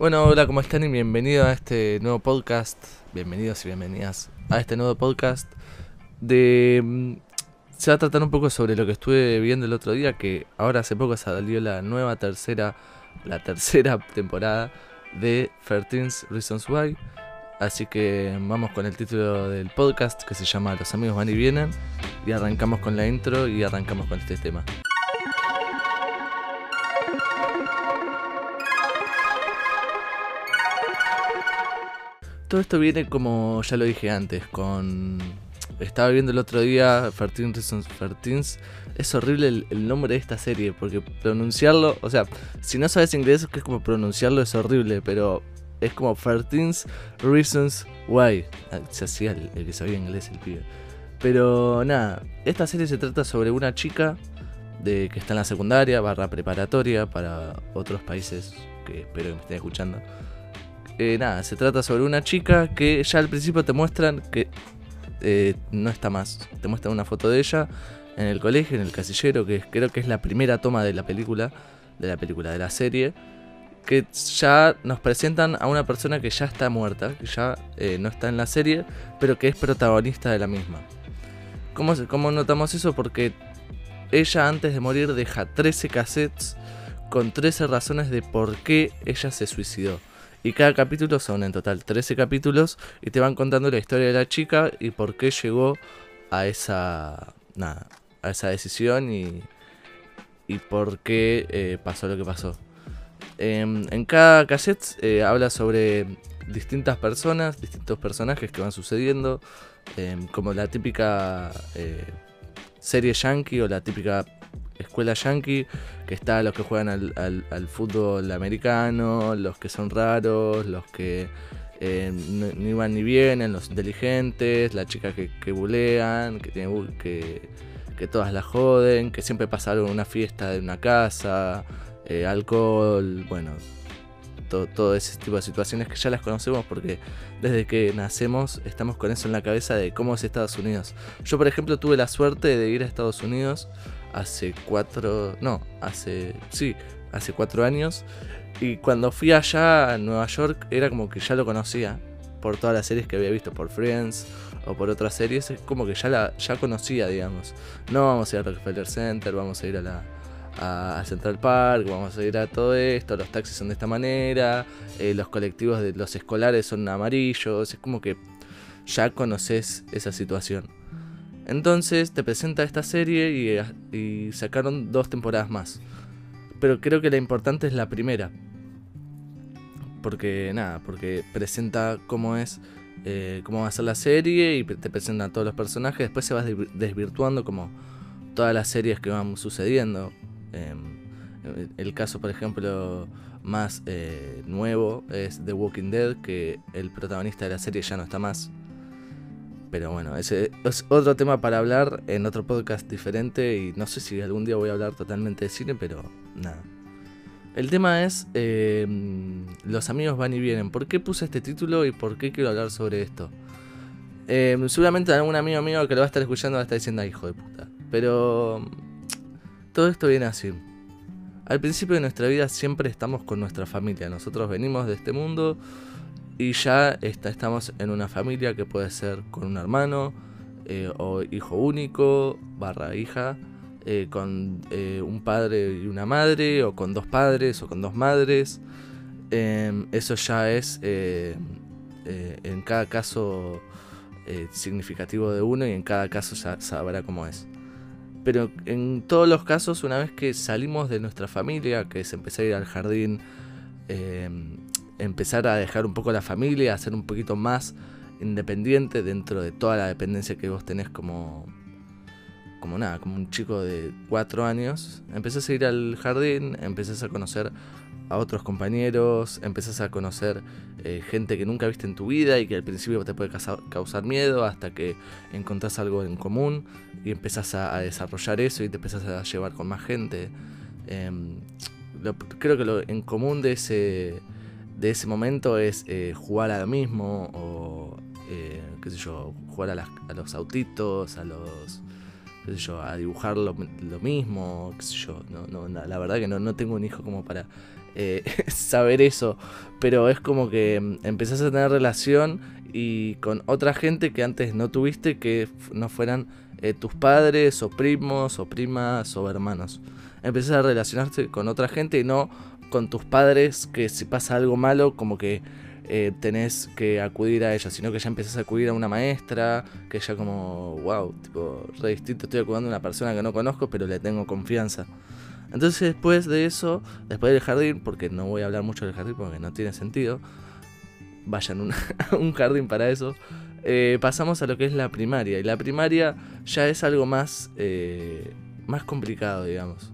Bueno, hola, ¿cómo están? Y bienvenido a este nuevo podcast. Bienvenidos y bienvenidas a este nuevo podcast de... mm, Se va a tratar un poco sobre lo que estuve viendo el otro día, que ahora hace poco salió la nueva tercera, la tercera temporada de 13 Reasons Why. Así que vamos con el título del podcast que se llama Los amigos van y vienen. Y arrancamos con la intro y arrancamos con este tema. Todo esto viene como ya lo dije antes, con... Estaba viendo el otro día 13 Reasons 13. Es horrible el, nombre de esta serie, porque pronunciarlo, o sea, si no sabes inglés, que es como pronunciarlo es horrible, pero es como 13 Reasons Why. Ah, Se hacía el, el que sabía inglés, el pibe. Pero nada, esta serie se trata sobre una chica de que está en la secundaria, barra preparatoria para otros países que espero que me estén escuchando. Eh, nada, se trata sobre una chica que ya al principio te muestran que eh, no está más. Te muestran una foto de ella en el colegio, en el casillero, que creo que es la primera toma de la película, de la película, de la serie, que ya nos presentan a una persona que ya está muerta, que ya eh, no está en la serie, pero que es protagonista de la misma. ¿Cómo, cómo notamos eso? Porque ella antes de morir deja 13 cassettes con 13 razones de por qué ella se suicidó. Y cada capítulo son en total 13 capítulos y te van contando la historia de la chica y por qué llegó a esa, nada, a esa decisión y, y por qué eh, pasó lo que pasó. Em, en cada cassette eh, habla sobre distintas personas, distintos personajes que van sucediendo, em, como la típica eh, serie yankee o la típica escuela yankee, que está los que juegan al, al- al fútbol americano, los que son raros, los que eh, no- ni van ni vienen, los inteligentes, la chica que, que bulean, que, tiene, bu- que, que todas la joden, que siempre pasa algo en una fiesta de una casa, eh, alcohol, bueno, todo, todo ese tipo de situaciones que ya las conocemos porque desde que nacemos estamos con eso en la cabeza de cómo es Estados Unidos. Yo, por ejemplo, tuve la suerte de ir a Estados Unidos hace cuatro, no, hace, sí, hace cuatro años. Y cuando fui allá a Nueva York era como que ya lo conocía por todas las series que había visto, por Friends o por otras series, es como que ya la ya conocía, digamos. No vamos a ir al Rockefeller Center, vamos a ir a la a Central Park, vamos a ir a todo esto, los taxis son de esta manera, eh, los colectivos de los escolares son amarillos, es como que ya conoces esa situación. Entonces te presenta esta serie y, y sacaron dos temporadas más. Pero creo que la importante es la primera. Porque nada, porque presenta cómo es, eh, cómo va a ser la serie y te presenta a todos los personajes. Después se va desvi- desvirtuando como todas las series que van sucediendo. Em, el caso, por ejemplo, más eh, nuevo es The Walking Dead, que el protagonista de la serie ya no está más. Pero bueno, ese es otro tema para hablar en otro podcast diferente y no sé si algún día voy a hablar totalmente de cine, pero nada. El tema es eh, Los amigos van y vienen. ¿Por qué puse este título y por qué quiero hablar sobre esto? Eh, seguramente algún amigo mío que lo va a estar escuchando va a estar diciendo, "Ah, hijo de puta. Pero todo esto viene así. Al principio de nuestra vida siempre estamos con nuestra familia. Nosotros venimos de este mundo y ya está- estamos en una familia que puede ser con un hermano eh, o hijo único, barra hija, eh, con eh, un padre y una madre, o con dos padres o con dos madres. Em, eso ya es en cada caso significativo de uno y en cada caso ya sabrá cómo es. Pero en todos los casos, una vez que salimos de nuestra familia, que es empezar a ir al jardín, eh, empezar a dejar un poco la familia, a ser un poquito más independiente dentro de toda la dependencia que vos tenés como, como nada, como un chico de cuatro años, empezás a ir al jardín, empezás a conocer a otros compañeros, empezás a conocer eh, gente que nunca viste en tu vida y que al principio te puede causa- causar miedo hasta que encontrás algo en común y empezás a, desarrollar eso y te empezás a llevar con más gente. Em, creo que lo en común de ese, de ese momento es eh, jugar a lo mismo o, eh, qué sé yo, jugar a, las- a los autitos, a los qué sé yo, a dibujar lo, mismo, qué sé yo. No, no, la verdad que no, no tengo un hijo como para eh, saber eso, pero es como que mm, empezás a tener relación y con otra gente que antes no tuviste que no fueran eh, tus padres o primos o primas o hermanos. Empezás a relacionarte con otra gente y no con tus padres que si pasa algo malo como que eh, tenés que acudir a ella, sino que ya empezás a acudir a una maestra, que ya como, wow, tipo, re distinto, estoy acudiendo a una persona que no conozco, pero le tengo confianza. Entonces después de eso, después del jardín, porque no voy a hablar mucho del jardín porque no tiene sentido, vayan a un jardín para eso, eh, pasamos a lo que es la primaria. Y la primaria ya es algo más, eh, más complicado, digamos.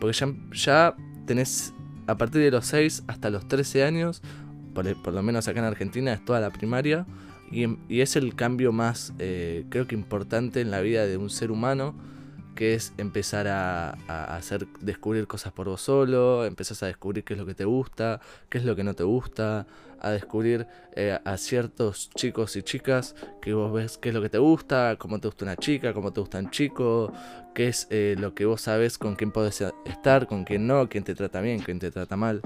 Porque ya, ya tenés, a partir de los 6 hasta los 13 años, por, lo menos acá en Argentina, es toda la primaria. Y, es el cambio más, eh, creo que importante en la vida de un ser humano, que es empezar a, hacer, descubrir cosas por vos solo, empezás a descubrir qué es lo que te gusta, qué es lo que no te gusta, a descubrir eh, a ciertos chicos y chicas que vos ves qué es lo que te gusta, cómo te gusta una chica, cómo te gusta un chico, qué es eh, lo que vos sabes con quién podés estar, con quién no, quién te trata bien, quién te trata mal.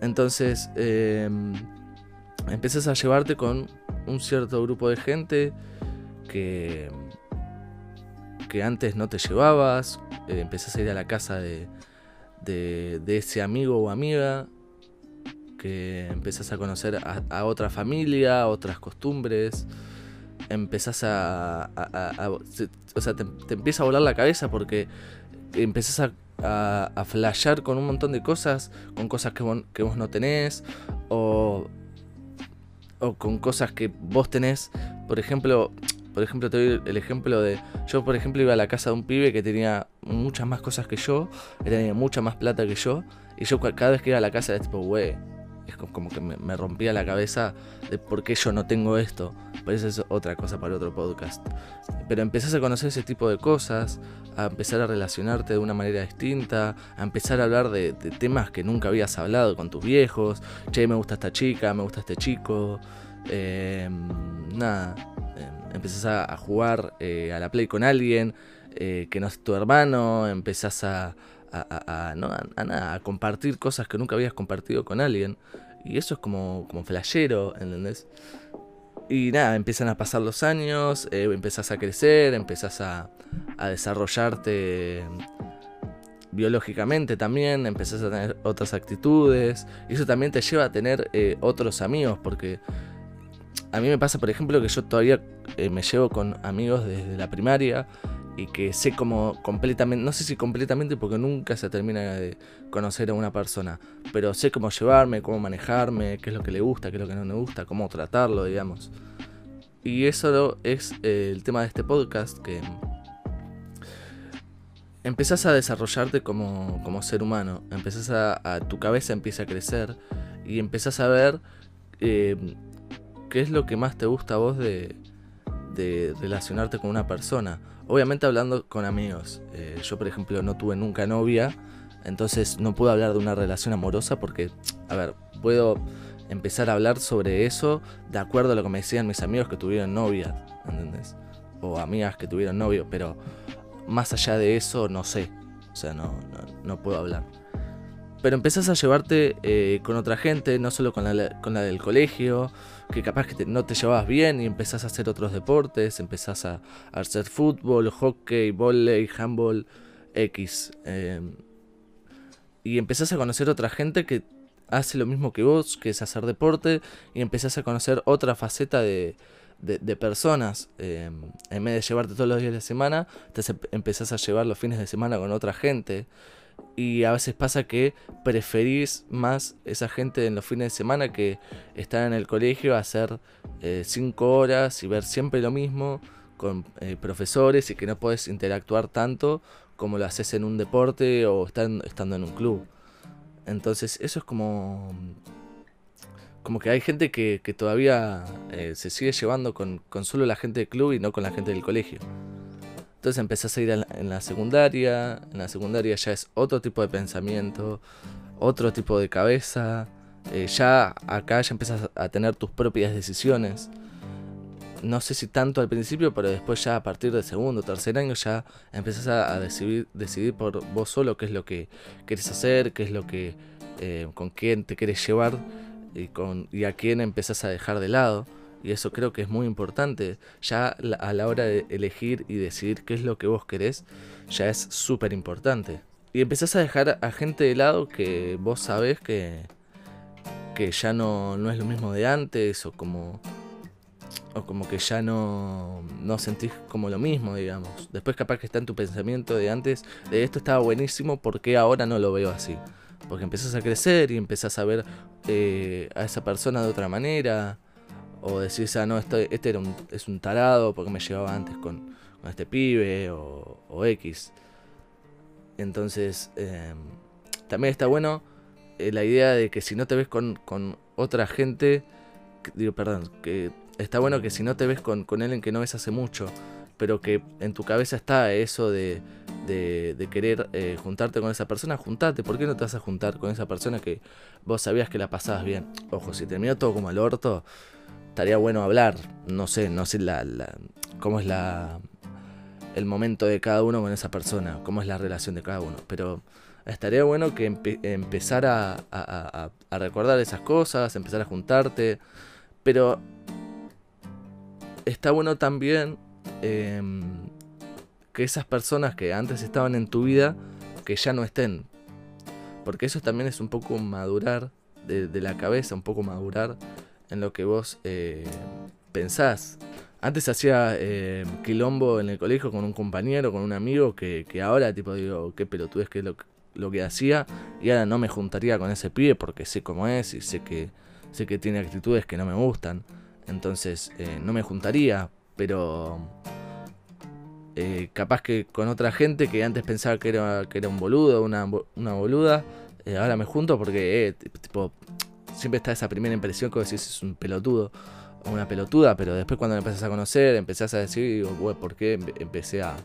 Entonces, eh, empiezas a llevarte con un cierto grupo de gente que, que antes no te llevabas, eh, empezás a ir a la casa de, ese amigo o amiga, que empezás a conocer a, otra familia, otras costumbres, empezás a... o sea, te, empieza a volar la cabeza porque empezás a flashear con un montón de cosas, con cosas que vos, que vos no tenés, o, o con cosas que vos tenés. Por ejemplo, por ejemplo, te doy el ejemplo de. Yo, por ejemplo, iba a la casa de un pibe que tenía muchas más cosas que yo, que tenía mucha más plata que yo, y yo cada vez que iba a la casa era tipo, wey, es como que me, rompía la cabeza de por qué yo no tengo esto. Pero eso es otra cosa para otro podcast. Pero empezás a conocer ese tipo de cosas, a empezar a relacionarte de una manera distinta, a empezar a hablar de, temas que nunca habías hablado con tus viejos. Che, me gusta esta chica, me gusta este chico. Em, nada, empezás a, jugar eh, a la play con alguien eh, que no es tu hermano, empezás a a, no, a, a, compartir cosas que nunca habías compartido con alguien. Y eso es como, como flashero, ¿entendés? Y nada, empiezan a pasar los años, eh, empezás a crecer, empezás a, desarrollarte biológicamente también, empezás a tener otras actitudes. Y eso también te lleva a tener eh, otros amigos, porque a mí me pasa, por ejemplo, que yo todavía eh, me llevo con amigos desde la primaria y que sé como completamente, no sé si completamente porque nunca se termina de conocer a una persona, pero sé cómo llevarme, cómo manejarme, qué es lo que le gusta, qué es lo que no me gusta, cómo tratarlo, digamos. Y eso es eh, el tema de este podcast, que empezás a desarrollarte como, como ser humano, empezás a, tu cabeza empieza a crecer y empezás a ver eh, qué es lo que más te gusta a vos de, relacionarte con una persona Obviamente hablando con amigos. Eh, yo, por ejemplo, no tuve nunca novia. Entonces no puedo hablar de una relación amorosa porque, a ver, puedo empezar a hablar sobre eso de acuerdo a lo que me decían mis amigos que tuvieron novia, ¿entendés? O amigas que tuvieron novio, pero más allá de eso no sé. O sea, no, no, puedo hablar. Pero empezás a llevarte eh, con otra gente, no solo con la, con la del colegio, que capaz que no te llevabas bien y empezás a hacer otros deportes, empezás a, hacer fútbol, hockey, volei, handball, X. Em, y empezás a conocer otra gente que hace lo mismo que vos, que es hacer deporte, y empezás a conocer otra faceta de, de, personas. Em, en vez de llevarte todos los días de la semana, te empezás a llevar los fines de semana con otra gente. Y a veces pasa que preferís más esa gente en los fines de semana que estar en el colegio a hacer 5 eh, horas y ver siempre lo mismo con eh, profesores y que no puedes interactuar tanto como lo haces en un deporte o estando en un club. Entonces eso es como... Como que hay gente que, todavía eh, se sigue llevando con solo la gente del club y no con la gente del colegio. Entonces empezás a ir en la secundaria, en la secundaria ya es otro tipo de pensamiento, otro tipo de cabeza, eh, ya acá ya empiezas a tener tus propias decisiones. No sé si tanto al principio, pero después ya a partir del segundo tercer año ya empezás a, decidir, por vos solo qué es lo que quieres hacer, qué es lo que eh, con quién te quieres llevar y, con, y a quién empezás a dejar de lado. Y eso creo que es muy importante. Ya a la hora de elegir y decidir qué es lo que vos querés, ya es súper importante. Y empezás a dejar a gente de lado que vos sabés que, que ya no, no es lo mismo de antes o como o como que ya no, no sentís como lo mismo, digamos. Después capaz que está en tu pensamiento de antes, de esto estaba buenísimo, ¿por qué ahora no lo veo así? Porque empezás a crecer y empezás a ver eh, a esa persona de otra manera. O decís, ah, no, este, este era un, es un tarado porque me llevaba antes con, con este pibe o, o X. Entonces, em, también está bueno eh, la idea de que si no te ves con, con otra gente, digo, perdón, que está bueno que si no te ves con, con él en que no ves hace mucho, pero que en tu cabeza está eso de, de, querer eh, juntarte con esa persona, juntate. ¿Por qué no te vas a juntar con esa persona que vos sabías que la pasabas bien? Ojo, si terminó todo como el orto, estaría bueno hablar. No sé, no sé la, cómo es la el momento de cada uno con esa persona, cómo es la relación de cada uno. Pero estaría bueno que empezar a, a, a recordar esas cosas, empezar a juntarte. Pero está bueno también em, que esas personas que antes estaban en tu vida, que ya no estén. Porque eso también es un poco madurar de, la cabeza, un poco madurar en lo que vos eh, pensás. Antes hacía em, quilombo en el colegio con un compañero, con un amigo, que, ahora tipo digo, qué pelotudez que es lo, lo que hacía. Y ahora no me juntaría con ese pibe porque sé cómo es y sé que, sé que tiene actitudes que no me gustan. Entonces eh, no me juntaría, pero eh, capaz que con otra gente que antes pensaba que era, que era un boludo, una, una boluda, eh, ahora me junto porque tipo, siempre está esa primera impresión que vos decís es un pelotudo o una pelotuda, pero después cuando me empezás a conocer, empezás a decir, bueno, ¿por qué empecé a,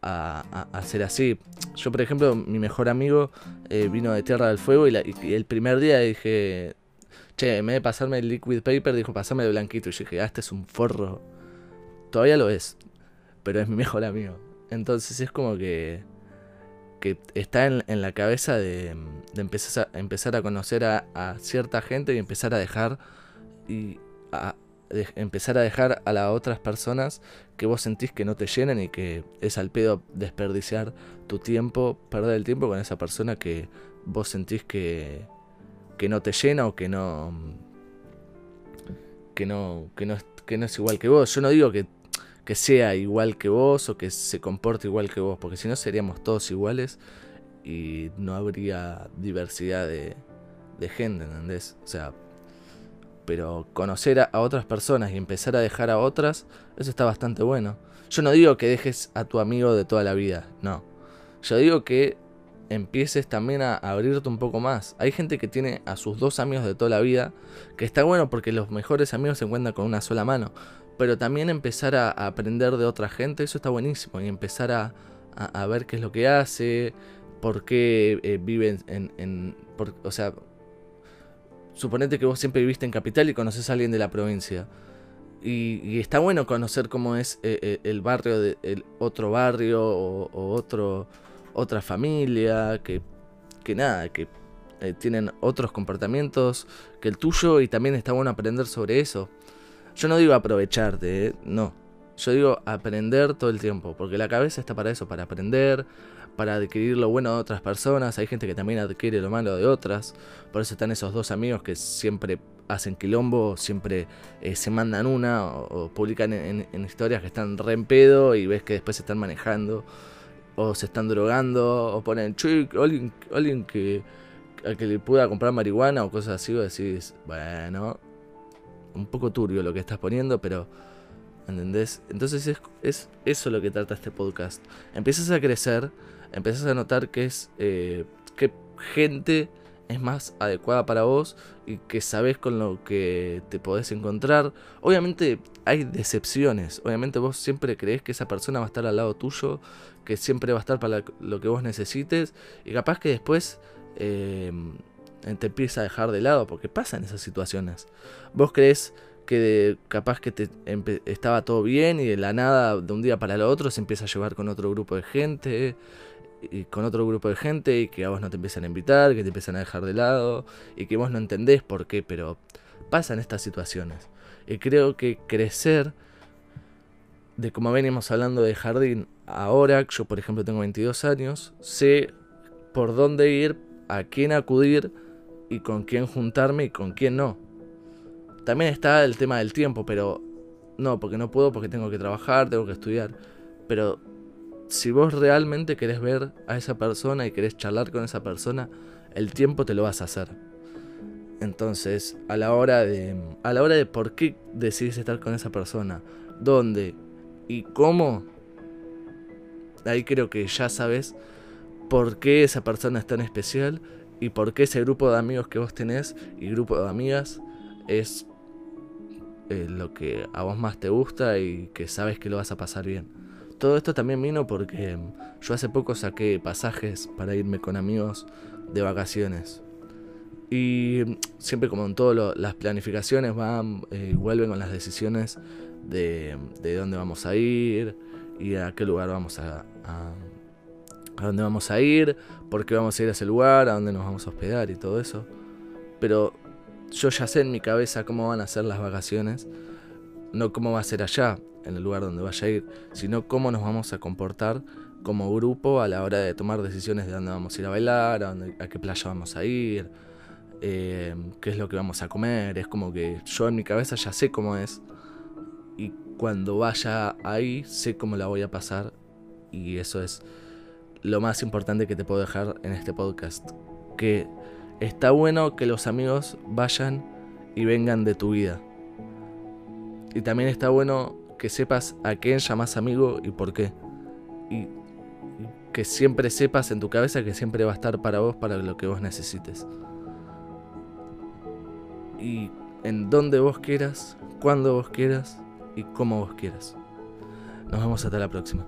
a, a, ser así? Yo, por ejemplo, mi mejor amigo vino de Tierra del Fuego y, y el primer día dije, che, en vez de pasarme el liquid paper, dijo, pasame el blanquito. Y yo dije, ah, este es un forro. Todavía lo es, pero es mi mejor amigo. Entonces es como que, que está en, la cabeza de, empezar, a, empezar a conocer a, cierta gente y empezar a dejar y a, empezar a dejar a las otras personas que vos sentís que no te llenan y que es al pedo desperdiciar tu tiempo, perder el tiempo con esa persona que vos sentís que, que no te llena o que no que no que no, que no es igual que vos. Yo no digo que, que sea igual que vos o que se comporte igual que vos, porque si no seríamos todos iguales y no habría diversidad de, de gente, ¿entendés? O sea, pero conocer a, otras personas y empezar a dejar a otras, eso está bastante bueno. Yo no digo que dejes a tu amigo de toda la vida, no. Yo digo que empieces también a abrirte un poco más. Hay gente que tiene a sus dos amigos de toda la vida, que está bueno porque los mejores amigos se encuentran con una sola mano. Pero también empezar a, aprender de otra gente, eso está buenísimo. Y empezar a, a, ver qué es lo que hace, por qué eh, vive en... o sea, suponete que vos siempre viviste en capital y conoces a alguien de la provincia. Y, está bueno conocer cómo es eh, eh, el barrio de el otro barrio o otro otra familia, que, que nada, que eh, tienen otros comportamientos que el tuyo y también está bueno aprender sobre eso. Yo no digo aprovecharte, eh, no. Yo digo aprender todo el tiempo, porque la cabeza está para eso, para aprender, para adquirir lo bueno de otras personas. Hay gente que también adquiere lo malo de otras. Por eso están esos dos amigos que siempre hacen quilombo, siempre eh, se mandan una o, publican en, en, historias que están re en pedo y ves que después se están manejando o se están drogando, o ponen, alguien, alguien que, que le pueda comprar marihuana o cosas así, o decís, bueno, un poco turbio lo que estás poniendo, pero, ¿entendés? Entonces es, es eso lo que trata este podcast. Empiezas a crecer, empiezas a notar que es, eh, gente es más adecuada para vos y que sabes con lo que te podés encontrar. Obviamente hay decepciones, obviamente vos siempre crees que esa persona va a estar al lado tuyo, que siempre va a estar para lo que vos necesites y capaz que después eh, te empieza a dejar de lado porque pasan esas situaciones. Vos crees que capaz que te estaba todo bien y de la nada, de un día para el otro, se empieza a llevar con otro grupo de gente y con otro grupo de gente y que a vos no te empiezan a invitar, que te empiezan a dejar de lado y que vos no entendés por qué, pero pasan estas situaciones. Y creo que crecer, de como venimos hablando de jardín, ahora, yo por ejemplo tengo 22 años, sé por dónde ir, a quién acudir y con quién juntarme y con quién no. También está el tema del tiempo, pero no, porque no puedo, porque tengo que trabajar, tengo que estudiar. Pero si vos realmente querés ver a esa persona y querés charlar con esa persona, el tiempo te lo vas a hacer. Entonces, a la hora de a la hora de por qué decidís estar con esa persona, dónde y cómo, ahí creo que ya sabes por qué esa persona es tan especial y por qué ese grupo de amigos que vos tenés y grupo de amigas es eh, lo que a vos más te gusta y que sabes que lo vas a pasar bien todo esto también vino porque yo hace poco saqué pasajes para irme con amigos de vacaciones. Y siempre como en todas las planificaciones van eh, vuelven con las decisiones de, de, dónde vamos a ir y a qué lugar vamos a, a, dónde vamos a ir, por qué vamos a ir a ese lugar, a dónde nos vamos a hospedar y todo eso. Pero yo ya sé en mi cabeza cómo van a ser las vacaciones, no cómo va a ser allá en el lugar donde vaya a ir, sino cómo nos vamos a comportar como grupo a la hora de tomar decisiones de dónde vamos a ir a bailar, a, qué playa vamos a ir, eh, qué es lo que vamos a comer. Es como que yo en mi cabeza ya sé cómo es y cuando vaya ahí sé cómo la voy a pasar y eso es lo más importante que te puedo dejar en este podcast. Que está bueno que los amigos vayan y vengan de tu vida. Y también está bueno que sepas a quién llamas amigo y por qué. Y, que siempre sepas en tu cabeza que siempre va a estar para vos, para lo que vos necesites. Y en donde vos quieras, cuando vos quieras y cómo vos quieras. Nos vemos hasta la próxima.